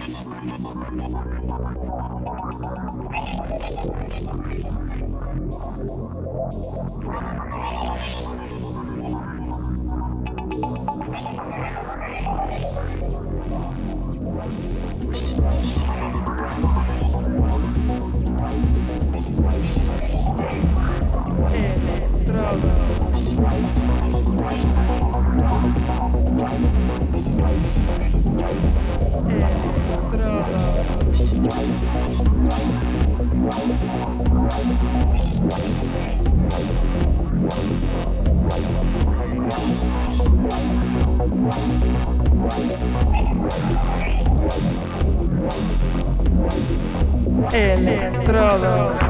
Estrada. Electrodos.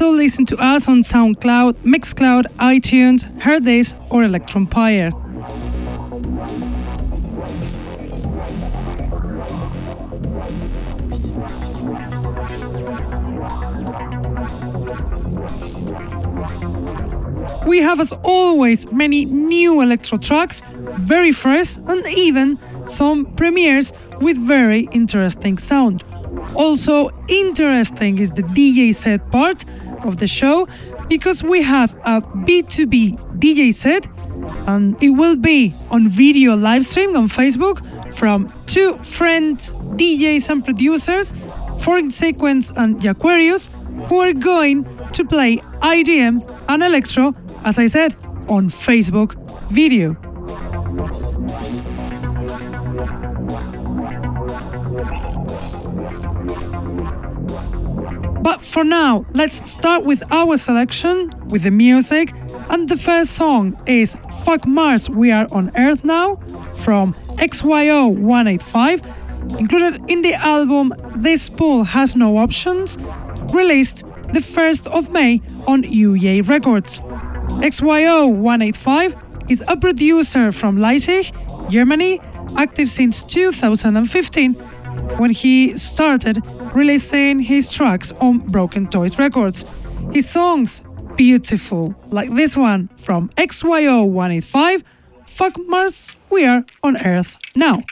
Also listen to us on SoundCloud, Mixcloud, iTunes, Hearthis, or Electronpire. We have, as always, many new electro tracks, very fresh, and even some premieres with very interesting sound. Also, interesting is the DJ set part of the show because we have a B2B DJ set and it will be on video live stream on Facebook from two friends, DJs and producers, Foreign Sequence and Aquarius, who are going to play IDM and Electro, as I said, on Facebook video. But for now, let's start with our selection, with the music. And the first song is Fuck Mars, We Are on Earth Now from XYO 185, included in the album This Pool Has No Options, released the 1st of May on UJ Records. XYO 185 is a producer from Leipzig, Germany, active since 2015 when he started releasing his tracks on Broken Toys Records. His songs, beautiful, like this one from XYO 185, Fuck Mars, we are on Earth now.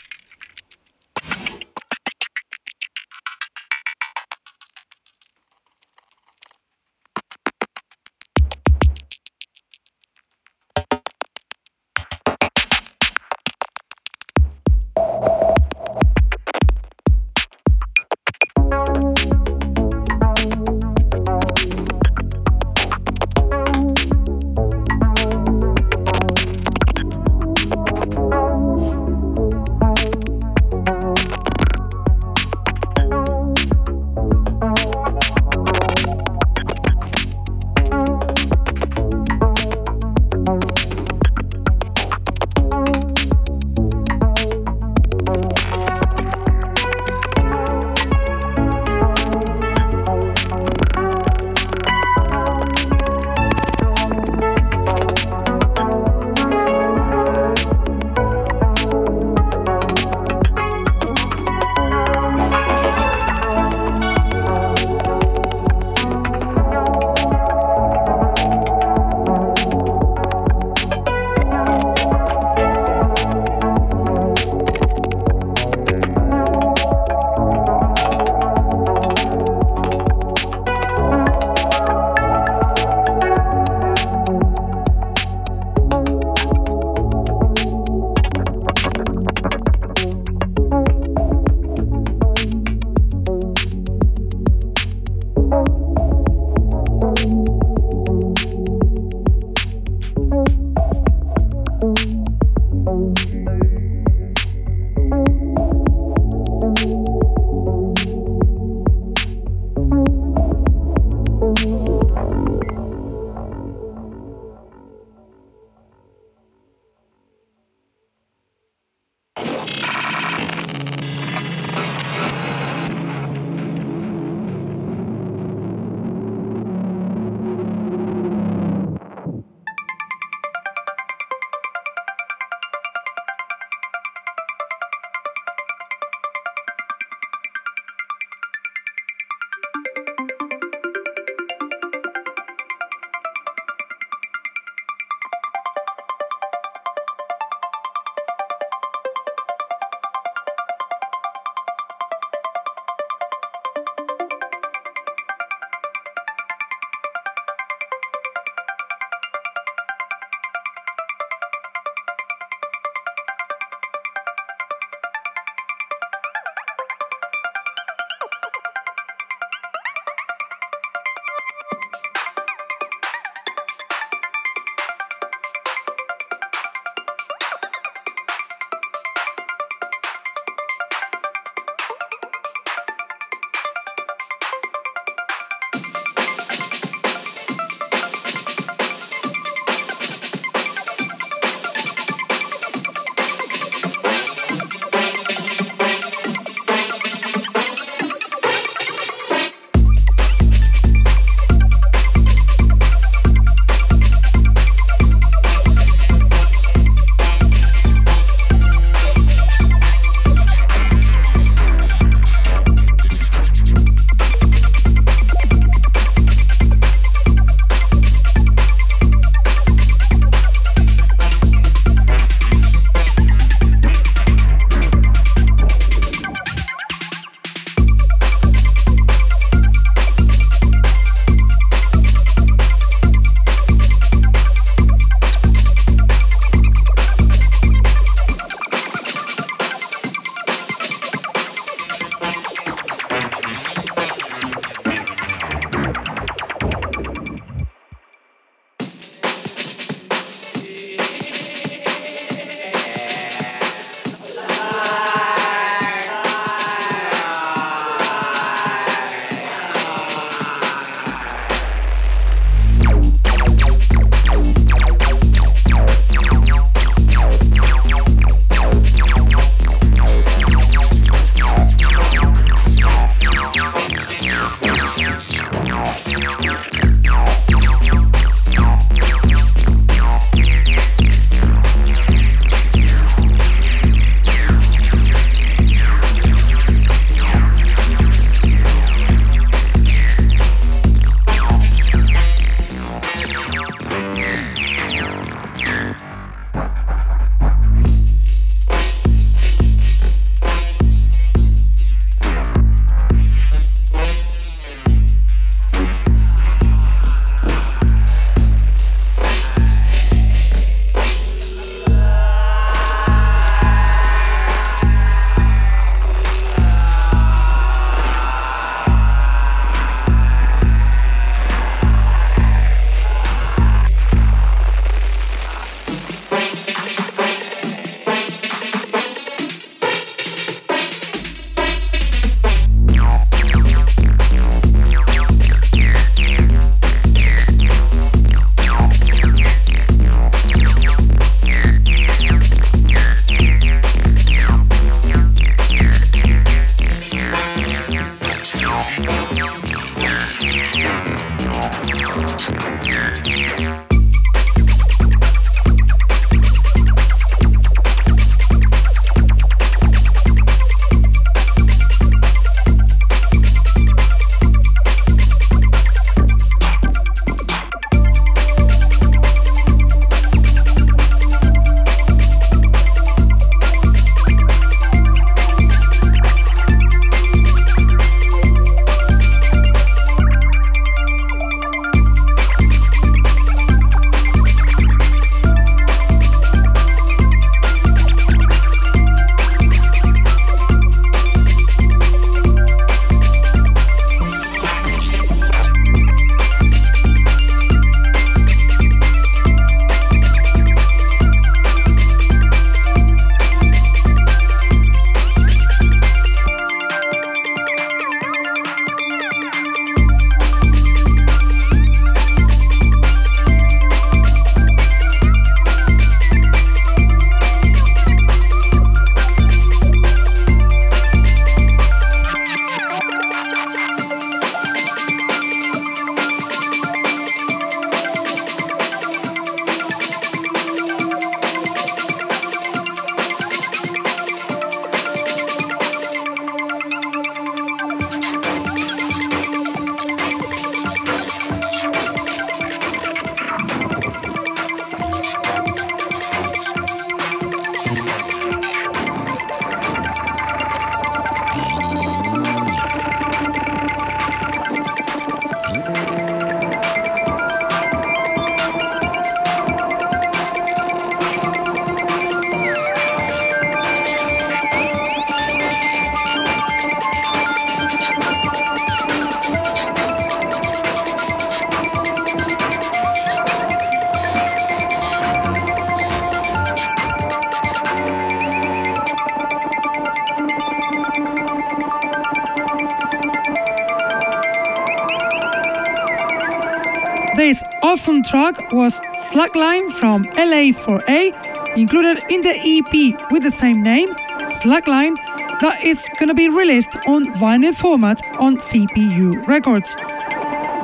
Track was Slackline from LA4A, included in the EP with the same name, Slackline, that is gonna be released on vinyl format on CPU Records.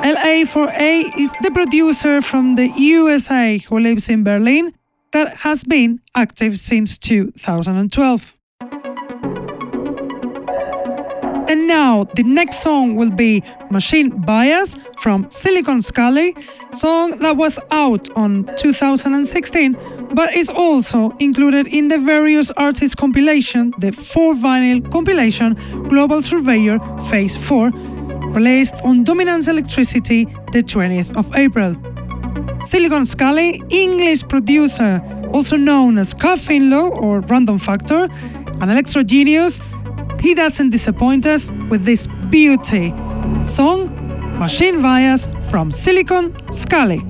LA4A is the producer from the USA who lives in Berlin that has been active since 2012. And now the next song will be Machine Bias from Silicon Scally, song that was out on 2016 but is also included in the various artists compilation, the 4 vinyl compilation Global Surveyor Phase 4, released on Dominance Electricity the 20th of April. Silicon Scally, English producer, also known as Carl Finlow or Random Factor, an electro genius he doesn't disappoint us with this beauty song Machine wires from Silicon Scally.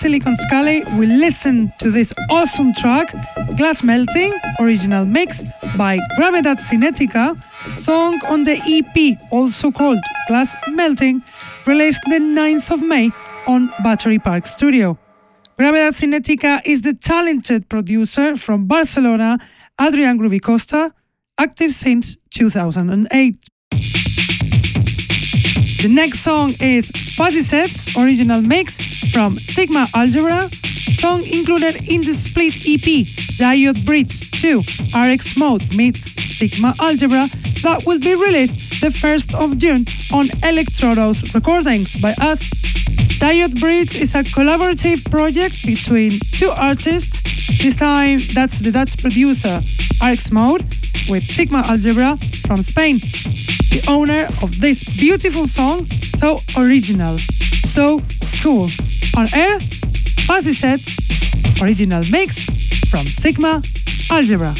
Silicon Scally, we listen to this awesome track, Glass Melting, original mix by Gravedad Cinetica, song on the EP, also called Glass Melting, released the 9th of May on Battery Park Studio. Gravedad Cinetica is the talented producer from Barcelona, Adrian Groovy Costa, active since 2008. The next song is Fuzzy Sets original mix from Sigma Algebra, song included in the split EP Diode Bridge 2 RX Mode meets Sigma Algebra that will be released the 1st of June on Electrodos Recordings by us. Diode Bridge is a collaborative project between two artists. This time that's the Dutch producer RX Mode with Sigma Algebra from Spain the owner of this beautiful song, so original, so cool. On air, Fuzzy Sets, original mix from Sigma Algebra.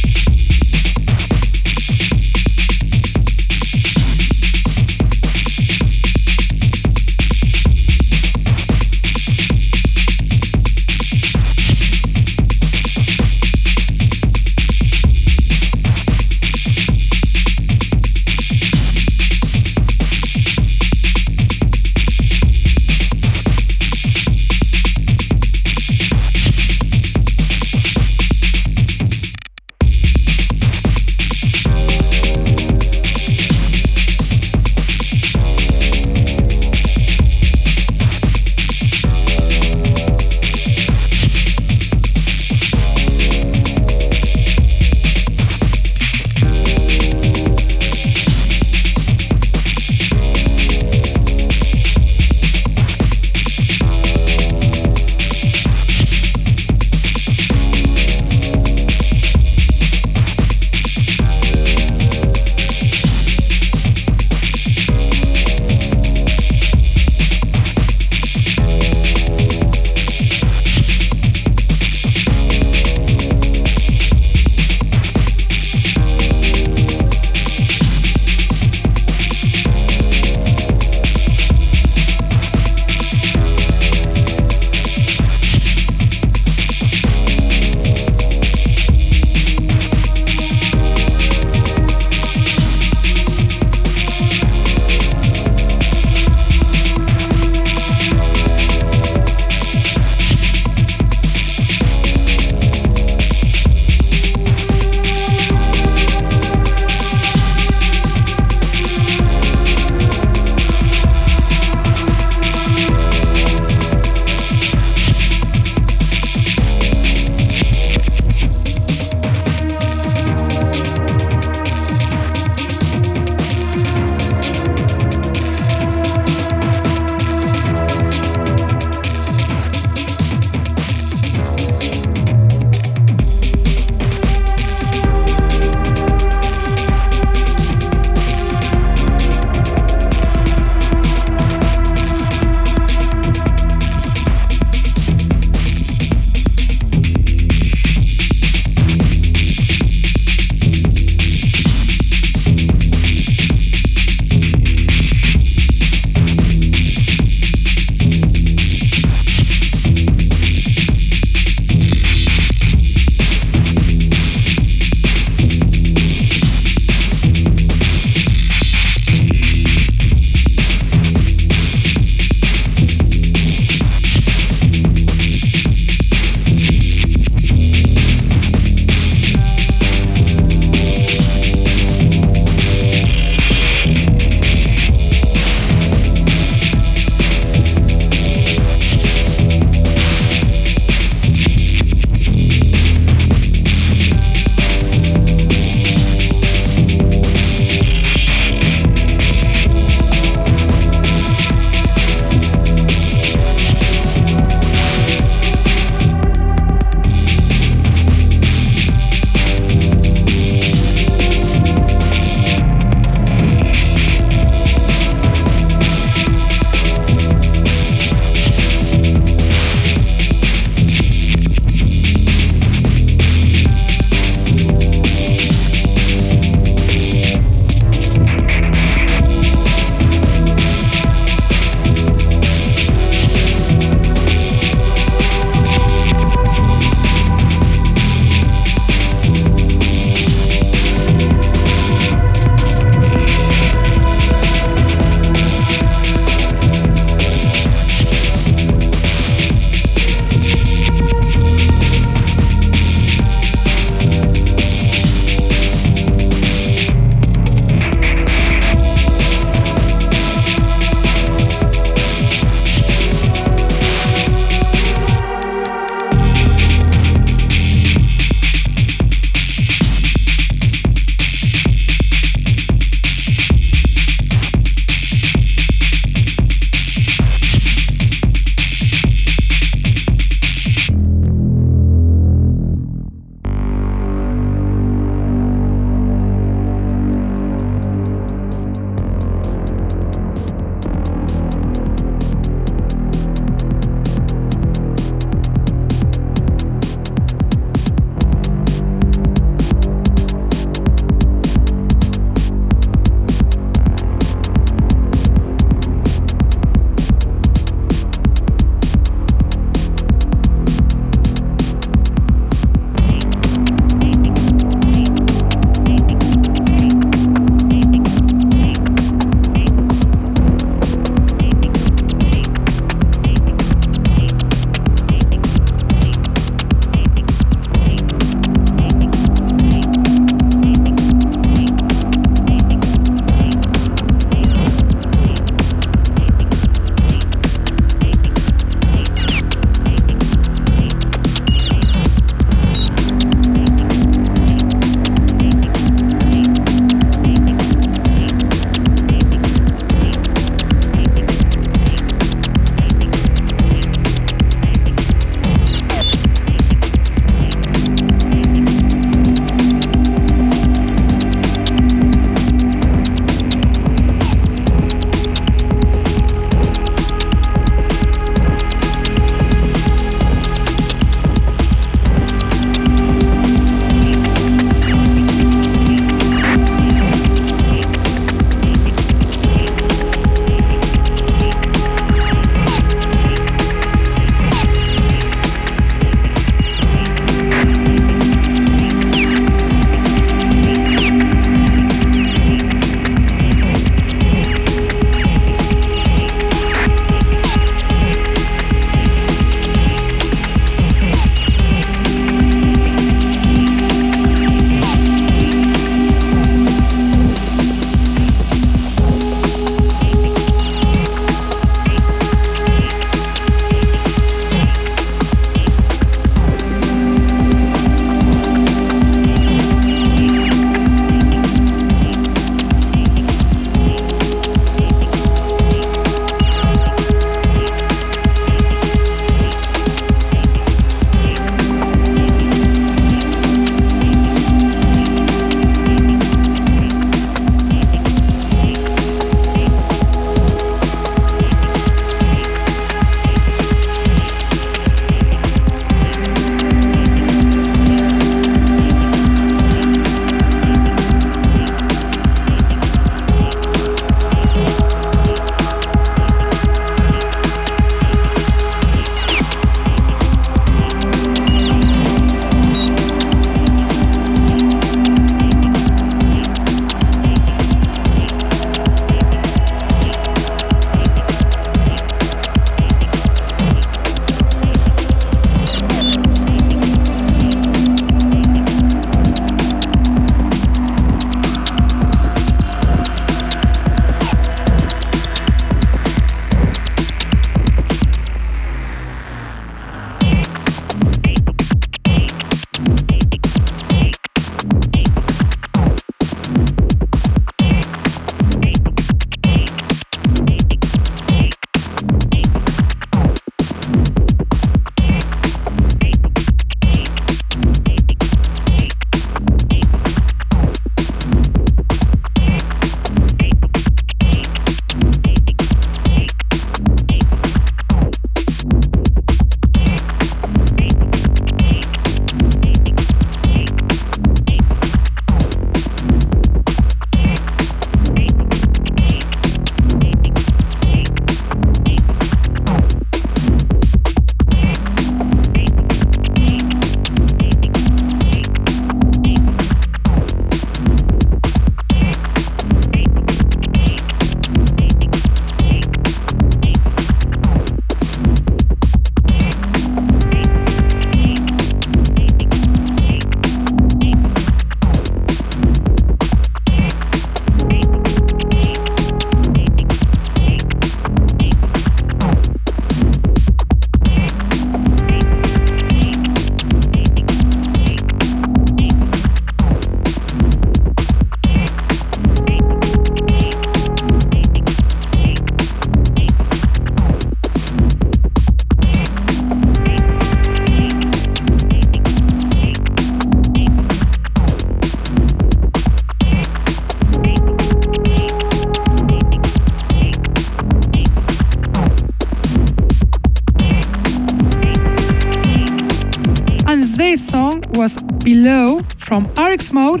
Below from RX Mode,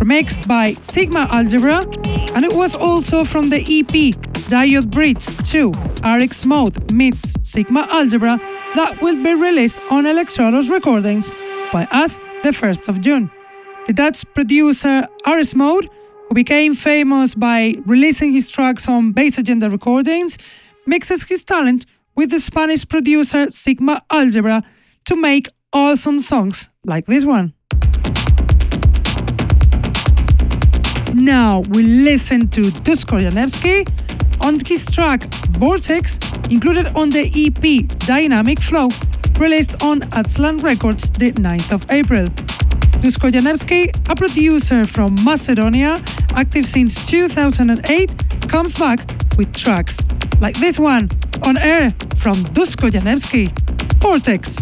remixed by Sigma Algebra, and it was also from the EP Diode Bridge 2 RX Mode meets Sigma Algebra that will be released on Electrodos Recordings by us the 1st of June. The Dutch producer RX Mode, who became famous by releasing his tracks on Bass Agenda Recordings, mixes his talent with the Spanish producer Sigma Algebra to make awesome songs like this one. Now we listen to Dusko Janevsky on his track Vortex, included on the EP Dynamic Flow, released on Aztlan Records the 9th of April. Dusko Janevsky, a producer from Macedonia, active since 2008, comes back with tracks like this one on air from Dusko Janevsky, Vortex.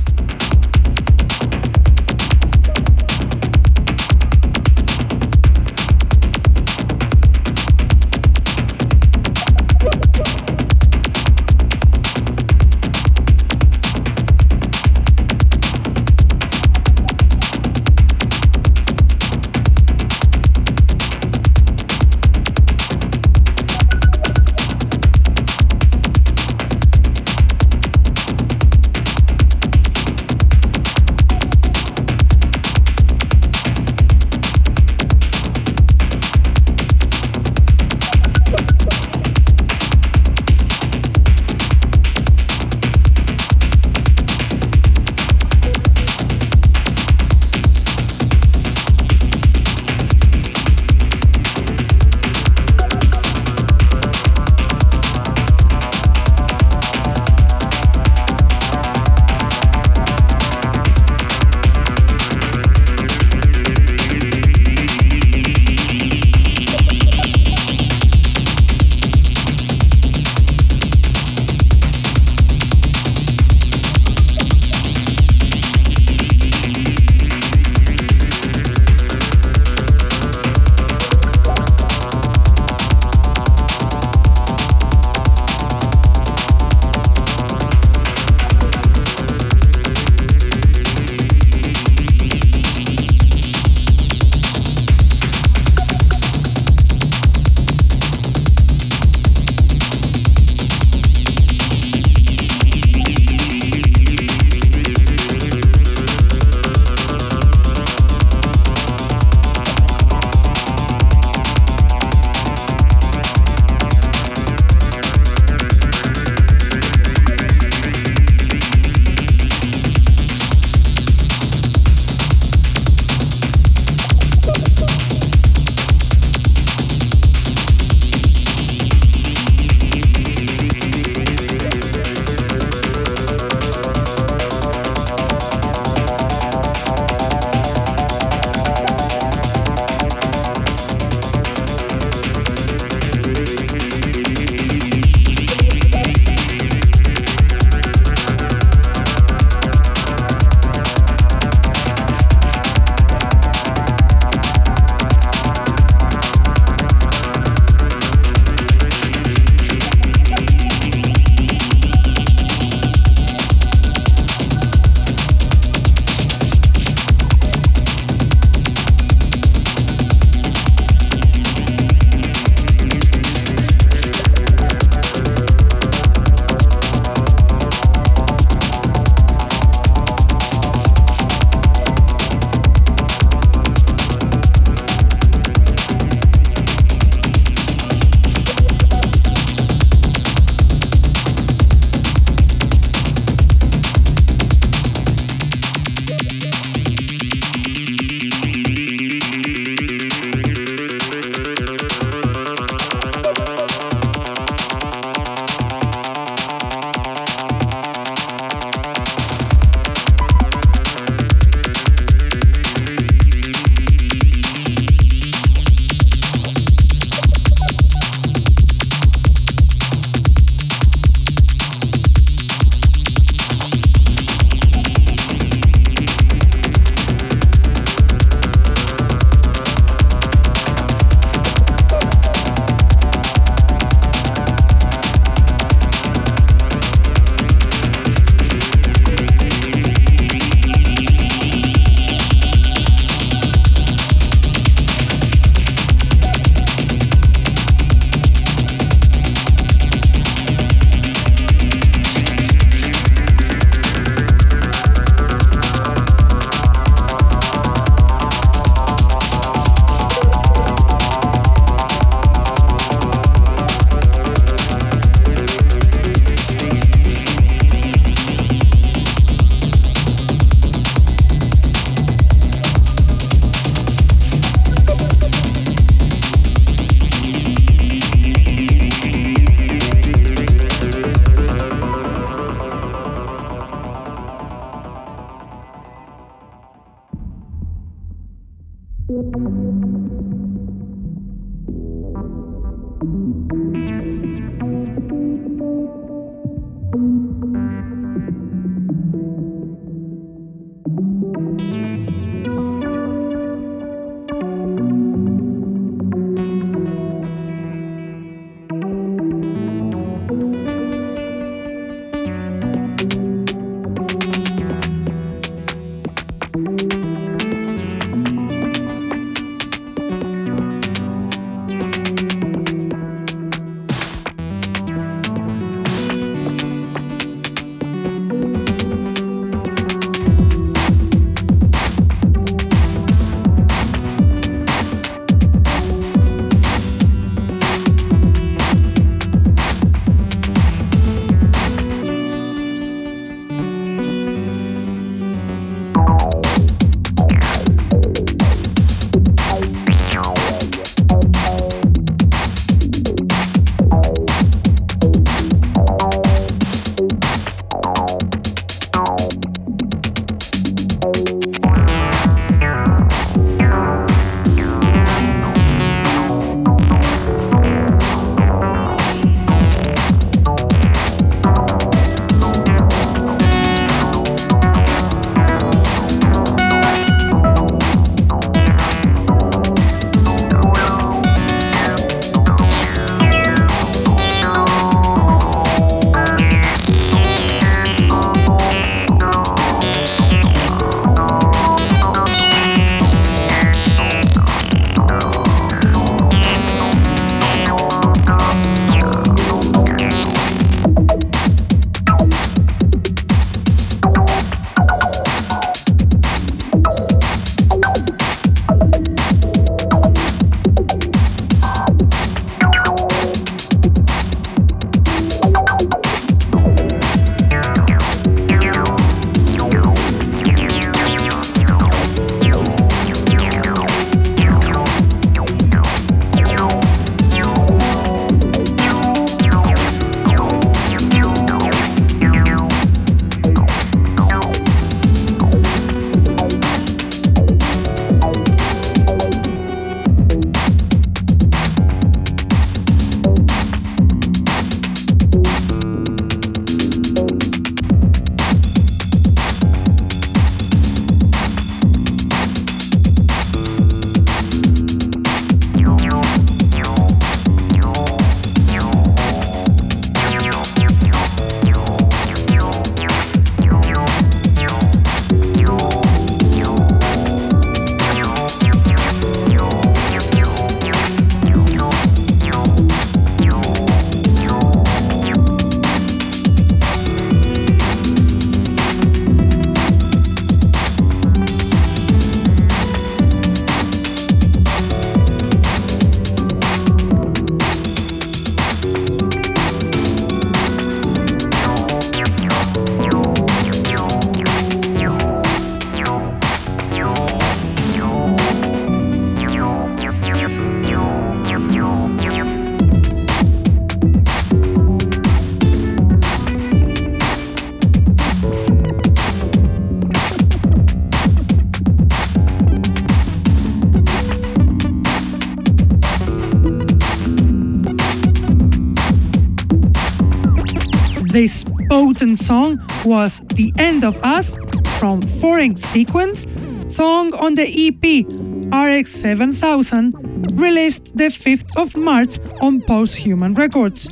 Song was The End of Us from Foreign Sequence, song on the EP RS7000, released the 5th of March on Posthuman Records,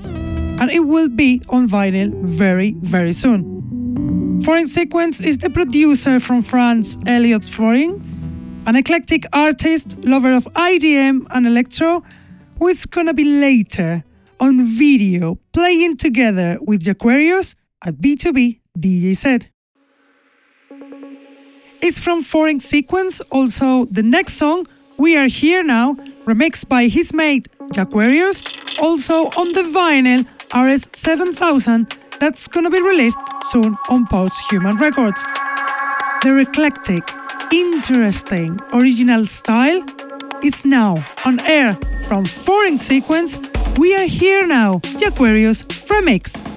and it will be on vinyl very, very soon. Foreign Sequence is the producer from France, Elliot Foreign, an eclectic artist, lover of IDM and electro, who is gonna be later on video playing together with Jaquarius at B2B DJ set. It's from Foreign Sequence, also the next song, We Are Here Now, remixed by his mate Jaquarius, also on the vinyl RS7000 that's gonna be released soon on Posthuman Records. Their eclectic, interesting, original style is now on air from Foreign Sequence we are here now, Jaquarius Remix.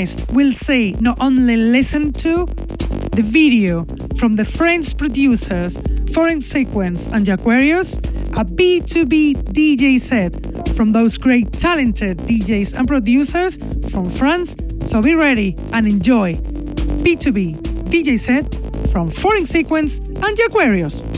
We'll say not only listen to the video from the French producers Foreign Sequence and Jaquarius, a B2B DJ set from those great talented DJs and producers from France. So be ready and enjoy B2B DJ set from Foreign Sequence and Jaquarius. They're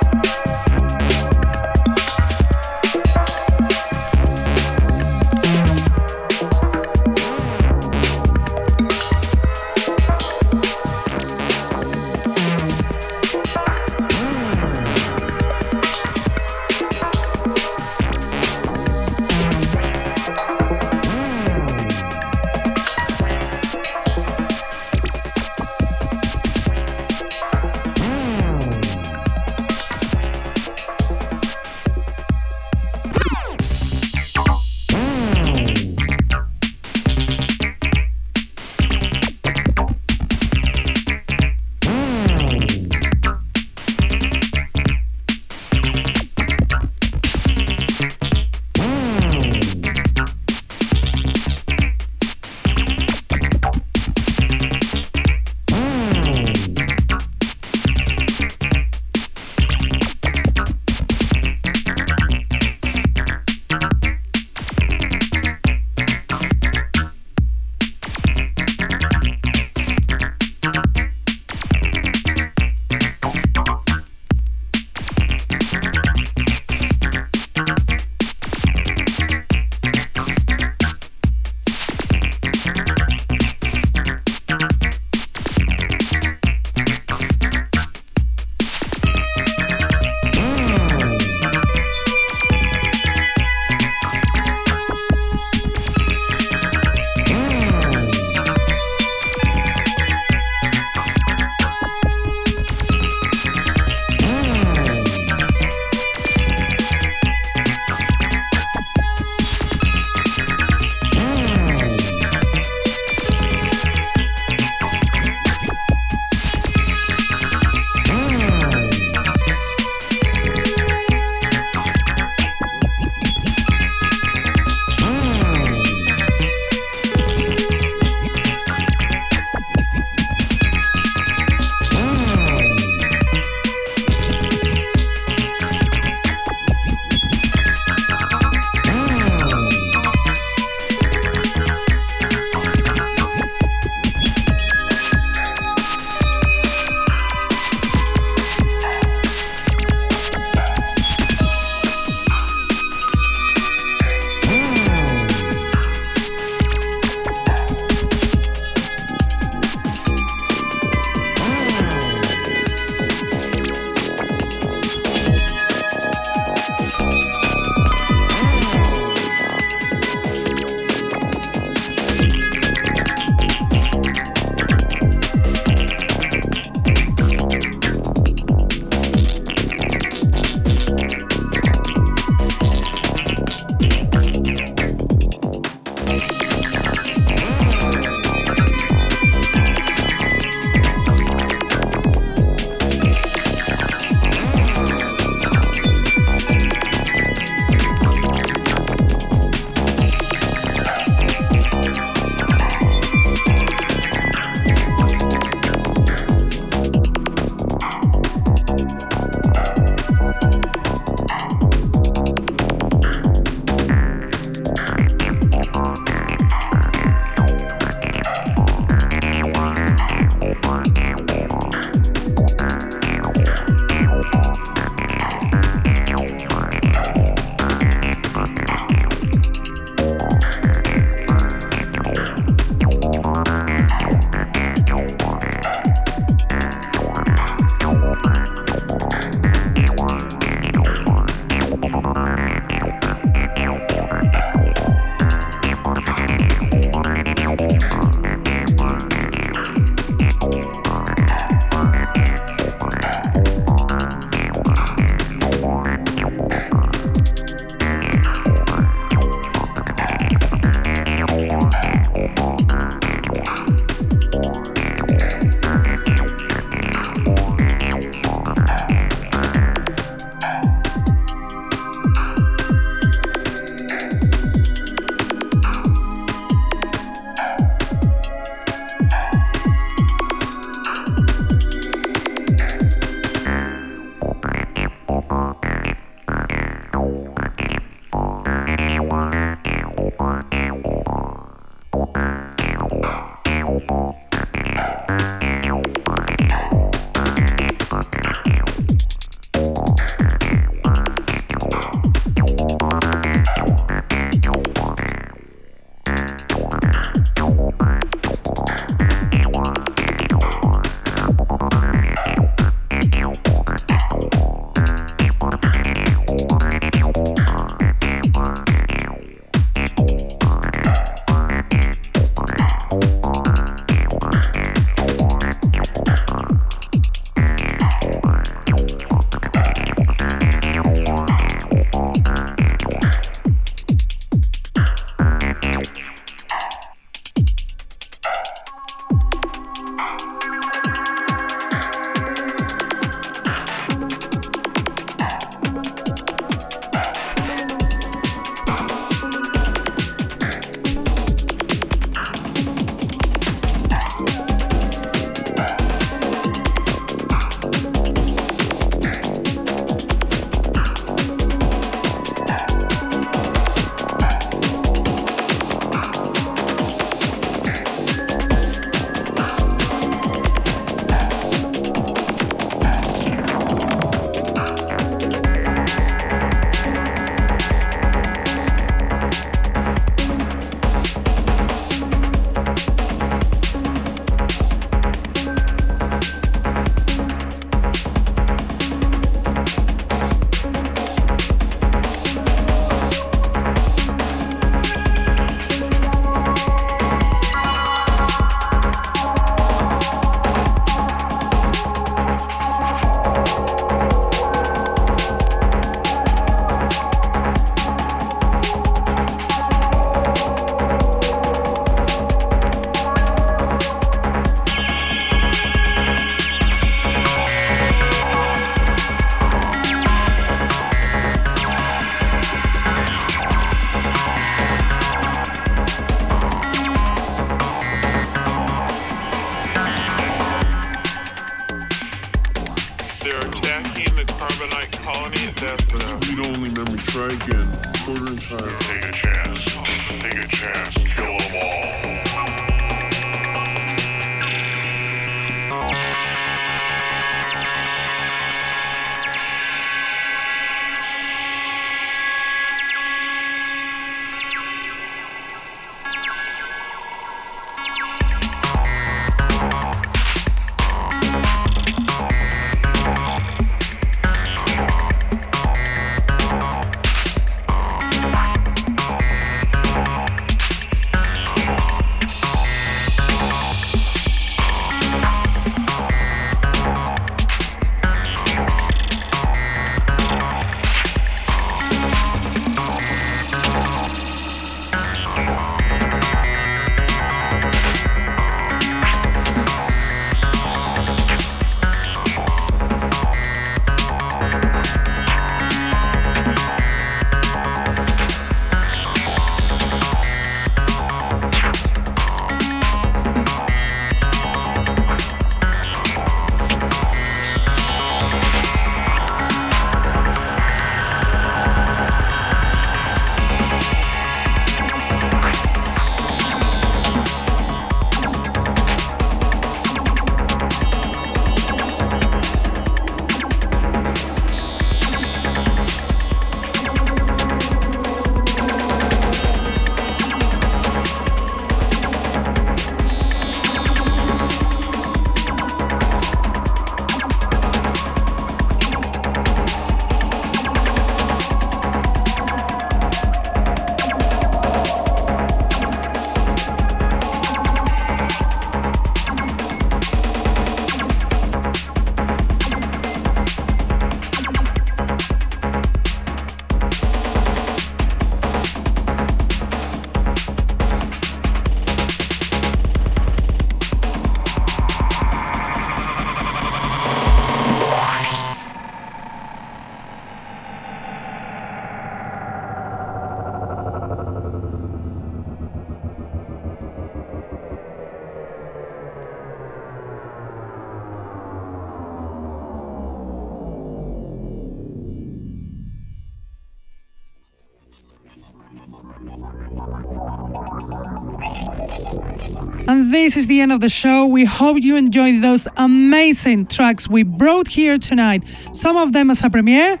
this is the end of the show. We hope you enjoyed those amazing tracks we brought here tonight, some of them as a premiere.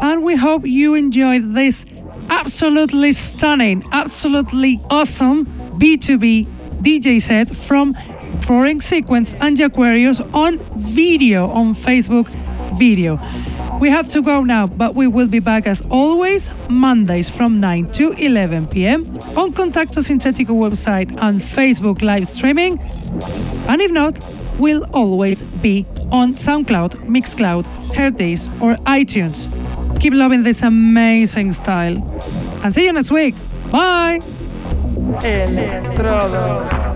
And we hope you enjoyed this absolutely stunning, absolutely awesome B2B DJ set from Foreign Sequence and Jaquarius on video on Facebook video. We have to go now, but we will be back as always Mondays from 9 to 11 p.m. on Contacto Sintetico website and Facebook live streaming. And if not, we'll always be on SoundCloud, Mixcloud, Hearthis, or iTunes. Keep loving this amazing style. And see you next week. Bye. Thank